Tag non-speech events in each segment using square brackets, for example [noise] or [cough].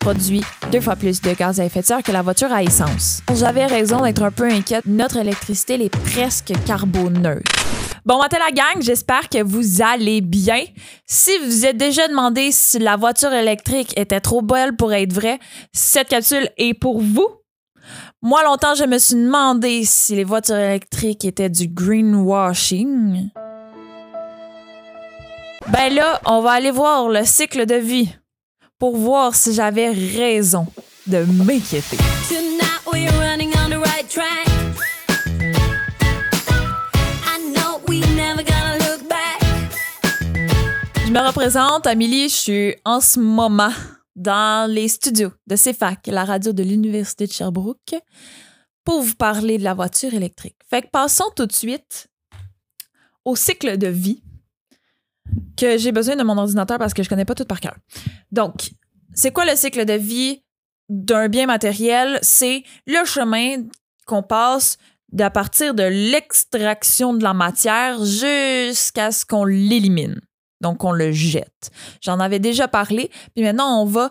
produit deux fois plus de gaz à effet de serre que la voiture à essence. J'avais raison d'être un peu inquiète. Notre électricité est presque carboneutre. Bon matin la gang, j'espère que vous allez bien. Si vous vous êtes déjà demandé si la voiture électrique était trop belle pour être vraie, cette capsule est pour vous. Moi, longtemps, je me suis demandé si les voitures électriques étaient du greenwashing. Ben là, on va aller voir le cycle de vie pour voir si j'avais raison de m'inquiéter. Je me représente, Amélie, je suis en ce moment dans les studios de CFAC, la radio de l'Université de Sherbrooke, pour vous parler de la voiture électrique. Fait que passons tout de suite au cycle de vie que j'ai besoin de mon ordinateur parce que je connais pas tout par cœur. Donc, c'est quoi le cycle de vie d'un bien matériel? C'est le chemin qu'on passe à partir de l'extraction de la matière jusqu'à ce qu'on l'élimine. Donc, on le jette. J'en avais déjà parlé, puis maintenant, on va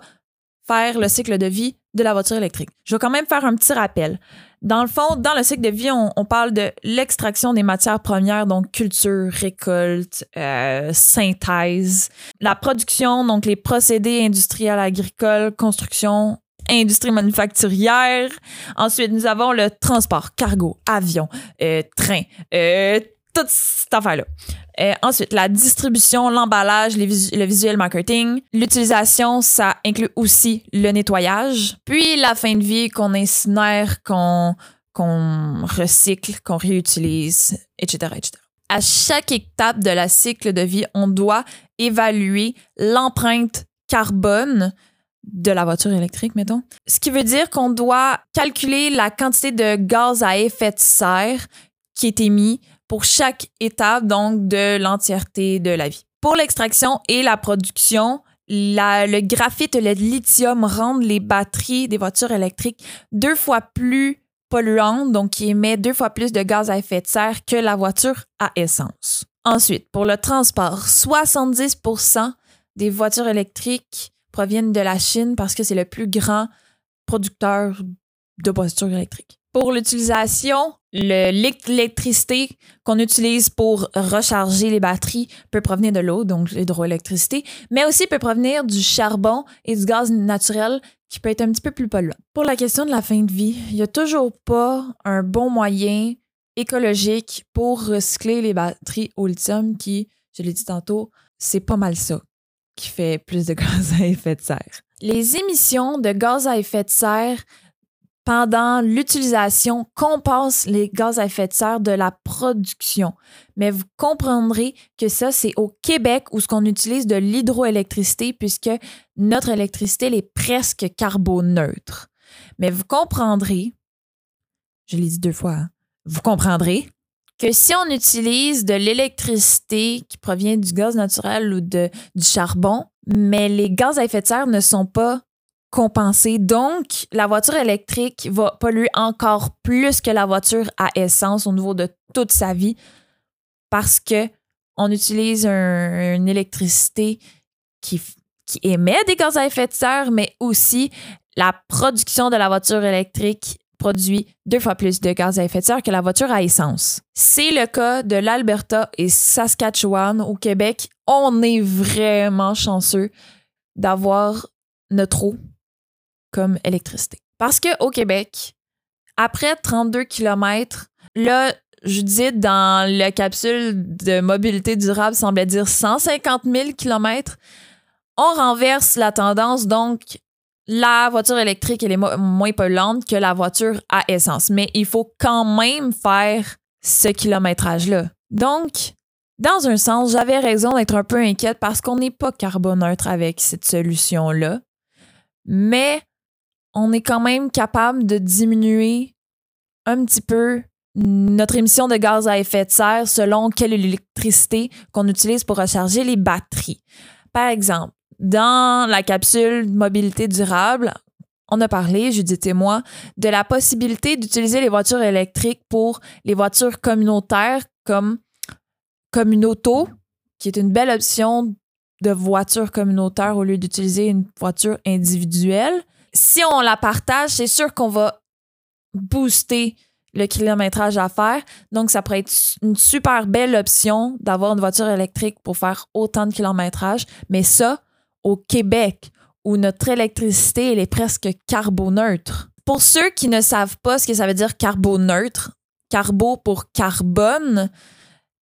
faire le cycle de vie de la voiture électrique. Je vais quand même faire un petit rappel. Dans le fond, dans le cycle de vie, on, parle de l'extraction des matières premières, donc culture, récolte, euh, synthèse, la production, donc les procédés industriels agricoles, construction, industrie manufacturière. Ensuite, nous avons le transport, cargo, avion, euh, train, euh, toute cette affaire-là. Euh, ensuite, la distribution, l'emballage, le visuel marketing. L'utilisation, ça inclut aussi le nettoyage. Puis la fin de vie qu'on incinère, qu'on qu'on recycle, qu'on réutilise, etc., etc. À chaque étape de la cycle de vie, on doit évaluer l'empreinte carbone de la voiture électrique, mettons. Ce qui veut dire qu'on doit calculer la quantité de gaz à effet de serre qui est émis pour chaque étape, donc de l'entièreté de la vie. Pour l'extraction et la production, le graphite et le lithium rendent les batteries des voitures électriques deux fois plus polluantes, donc qui émet deux fois plus de gaz à effet de serre que la voiture à essence. Ensuite, pour le transport, 70% des voitures électriques proviennent de la Chine parce que c'est le plus grand producteur de voitures électriques. Pour l'utilisation, le- l'électricité qu'on utilise pour recharger les batteries peut provenir de l'eau, donc l'hydroélectricité, mais aussi peut provenir du charbon et du gaz naturel qui peut être un petit peu plus polluant. Pour la question de la fin de vie, il n'y a toujours pas un bon moyen écologique pour recycler les batteries au lithium qui, je l'ai dit tantôt, c'est pas mal ça qui fait plus de gaz à effet de serre. Les émissions de gaz à effet de serre pendant l'utilisation compensent les gaz à effet de serre de la production. Mais vous comprendrez que ça, c'est au Québec où ce qu'on utilise de l'hydroélectricité puisque notre électricité est presque carboneutre. Mais vous comprendrez, je l'ai dit deux fois, hein, vous comprendrez que si on utilise de l'électricité qui provient du gaz naturel ou de, du charbon, mais les gaz à effet de serre ne sont pas compensés. Donc, la voiture électrique va polluer encore plus que la voiture à essence au niveau de toute sa vie parce que on utilise un- une électricité qui, qui émet des gaz à effet de serre, mais aussi la production de la voiture électrique produit deux fois plus de gaz à effet de serre que la voiture à essence. C'est le cas de l'Alberta et Saskatchewan au Québec. On est vraiment chanceux d'avoir notre eau comme électricité. Parce que au Québec, après 32 km, là, je dis dans la capsule de mobilité durable semblait dire 150 000 km, on renverse la tendance, donc la voiture électrique elle est mo- moins polluante que la voiture à essence. Mais il faut quand même faire ce kilométrage-là. Donc, dans un sens, j'avais raison d'être un peu inquiète parce qu'on n'est pas carboneutre avec cette solution-là. Mais on est quand même capable de diminuer un petit peu notre émission de gaz à effet de serre selon quelle électricité qu'on utilise pour recharger les batteries. Par exemple, dans la capsule mobilité durable, on a parlé, Judith et moi, de la possibilité d'utiliser les voitures électriques pour les voitures communautaires comme Communauto, qui est une belle option de voiture communautaire au lieu d'utiliser une voiture individuelle. Si on la partage, c'est sûr qu'on va booster le kilométrage à faire. Donc, ça pourrait être une super belle option d'avoir une voiture électrique pour faire autant de kilométrage. Mais ça, au Québec, où notre électricité, elle est presque carboneutre. Pour ceux qui ne savent pas ce que ça veut dire carboneutre, carbo pour carbone,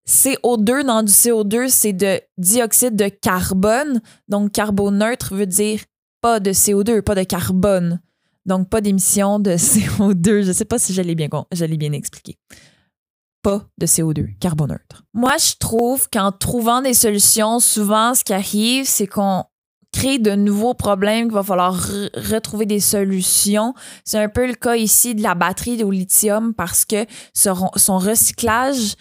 CO2 dans du CO2, c'est de dioxyde de carbone. Donc, carboneutre veut dire pas de CO2, pas de carbone. Donc, pas d'émission de [laughs] CO2. Je sais pas si je l'ai bien, bien expliqué. Pas de CO2, carboneutre. Moi, je trouve qu'en trouvant des solutions, souvent, ce qui arrive, c'est qu'on crée de nouveaux problèmes, qu'il va falloir re- retrouver des solutions. C'est un peu le cas ici de la batterie au lithium parce que son recyclage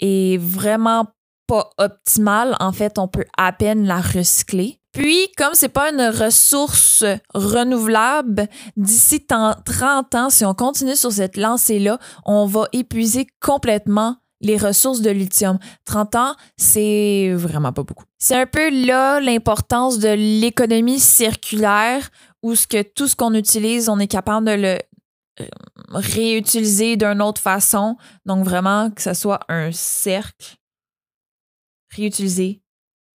est vraiment pas optimal. En fait, on peut à peine la recycler. Puis, comme c'est pas une ressource renouvelable, d'ici tant- 30 ans, si on continue sur cette lancée-là, on va épuiser complètement les ressources de lithium. 30 ans, c'est vraiment pas beaucoup. C'est un peu là l'importance de l'économie circulaire où tout ce qu'on utilise, on est capable de le euh, réutiliser d'une autre façon. Donc vraiment que ce soit un cercle réutilisé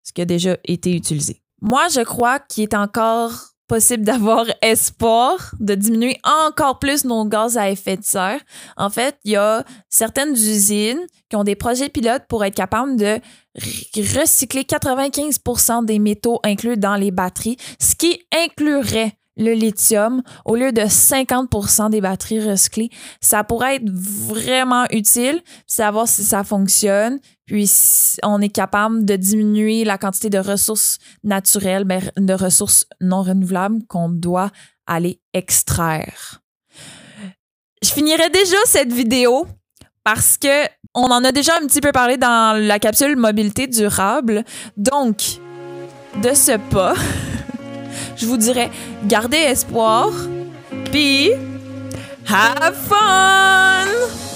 ce qui a déjà été utilisé. Moi, je crois qu'il est encore possible d'avoir espoir de diminuer encore plus nos gaz à effet de serre. En fait, il y a certaines usines qui ont des projets pilotes pour être capables de recycler 95% des métaux inclus dans les batteries, ce qui inclurait le lithium au lieu de 50% des batteries recyclées. Ça pourrait être vraiment utile, savoir si ça fonctionne, puis si on est capable de diminuer la quantité de ressources naturelles, ben, de ressources non renouvelables qu'on doit aller extraire. Je finirai déjà cette vidéo parce que on en a déjà un petit peu parlé dans la capsule mobilité durable. Donc, de ce pas, [laughs] je vous dirais gardez espoir, puis have fun!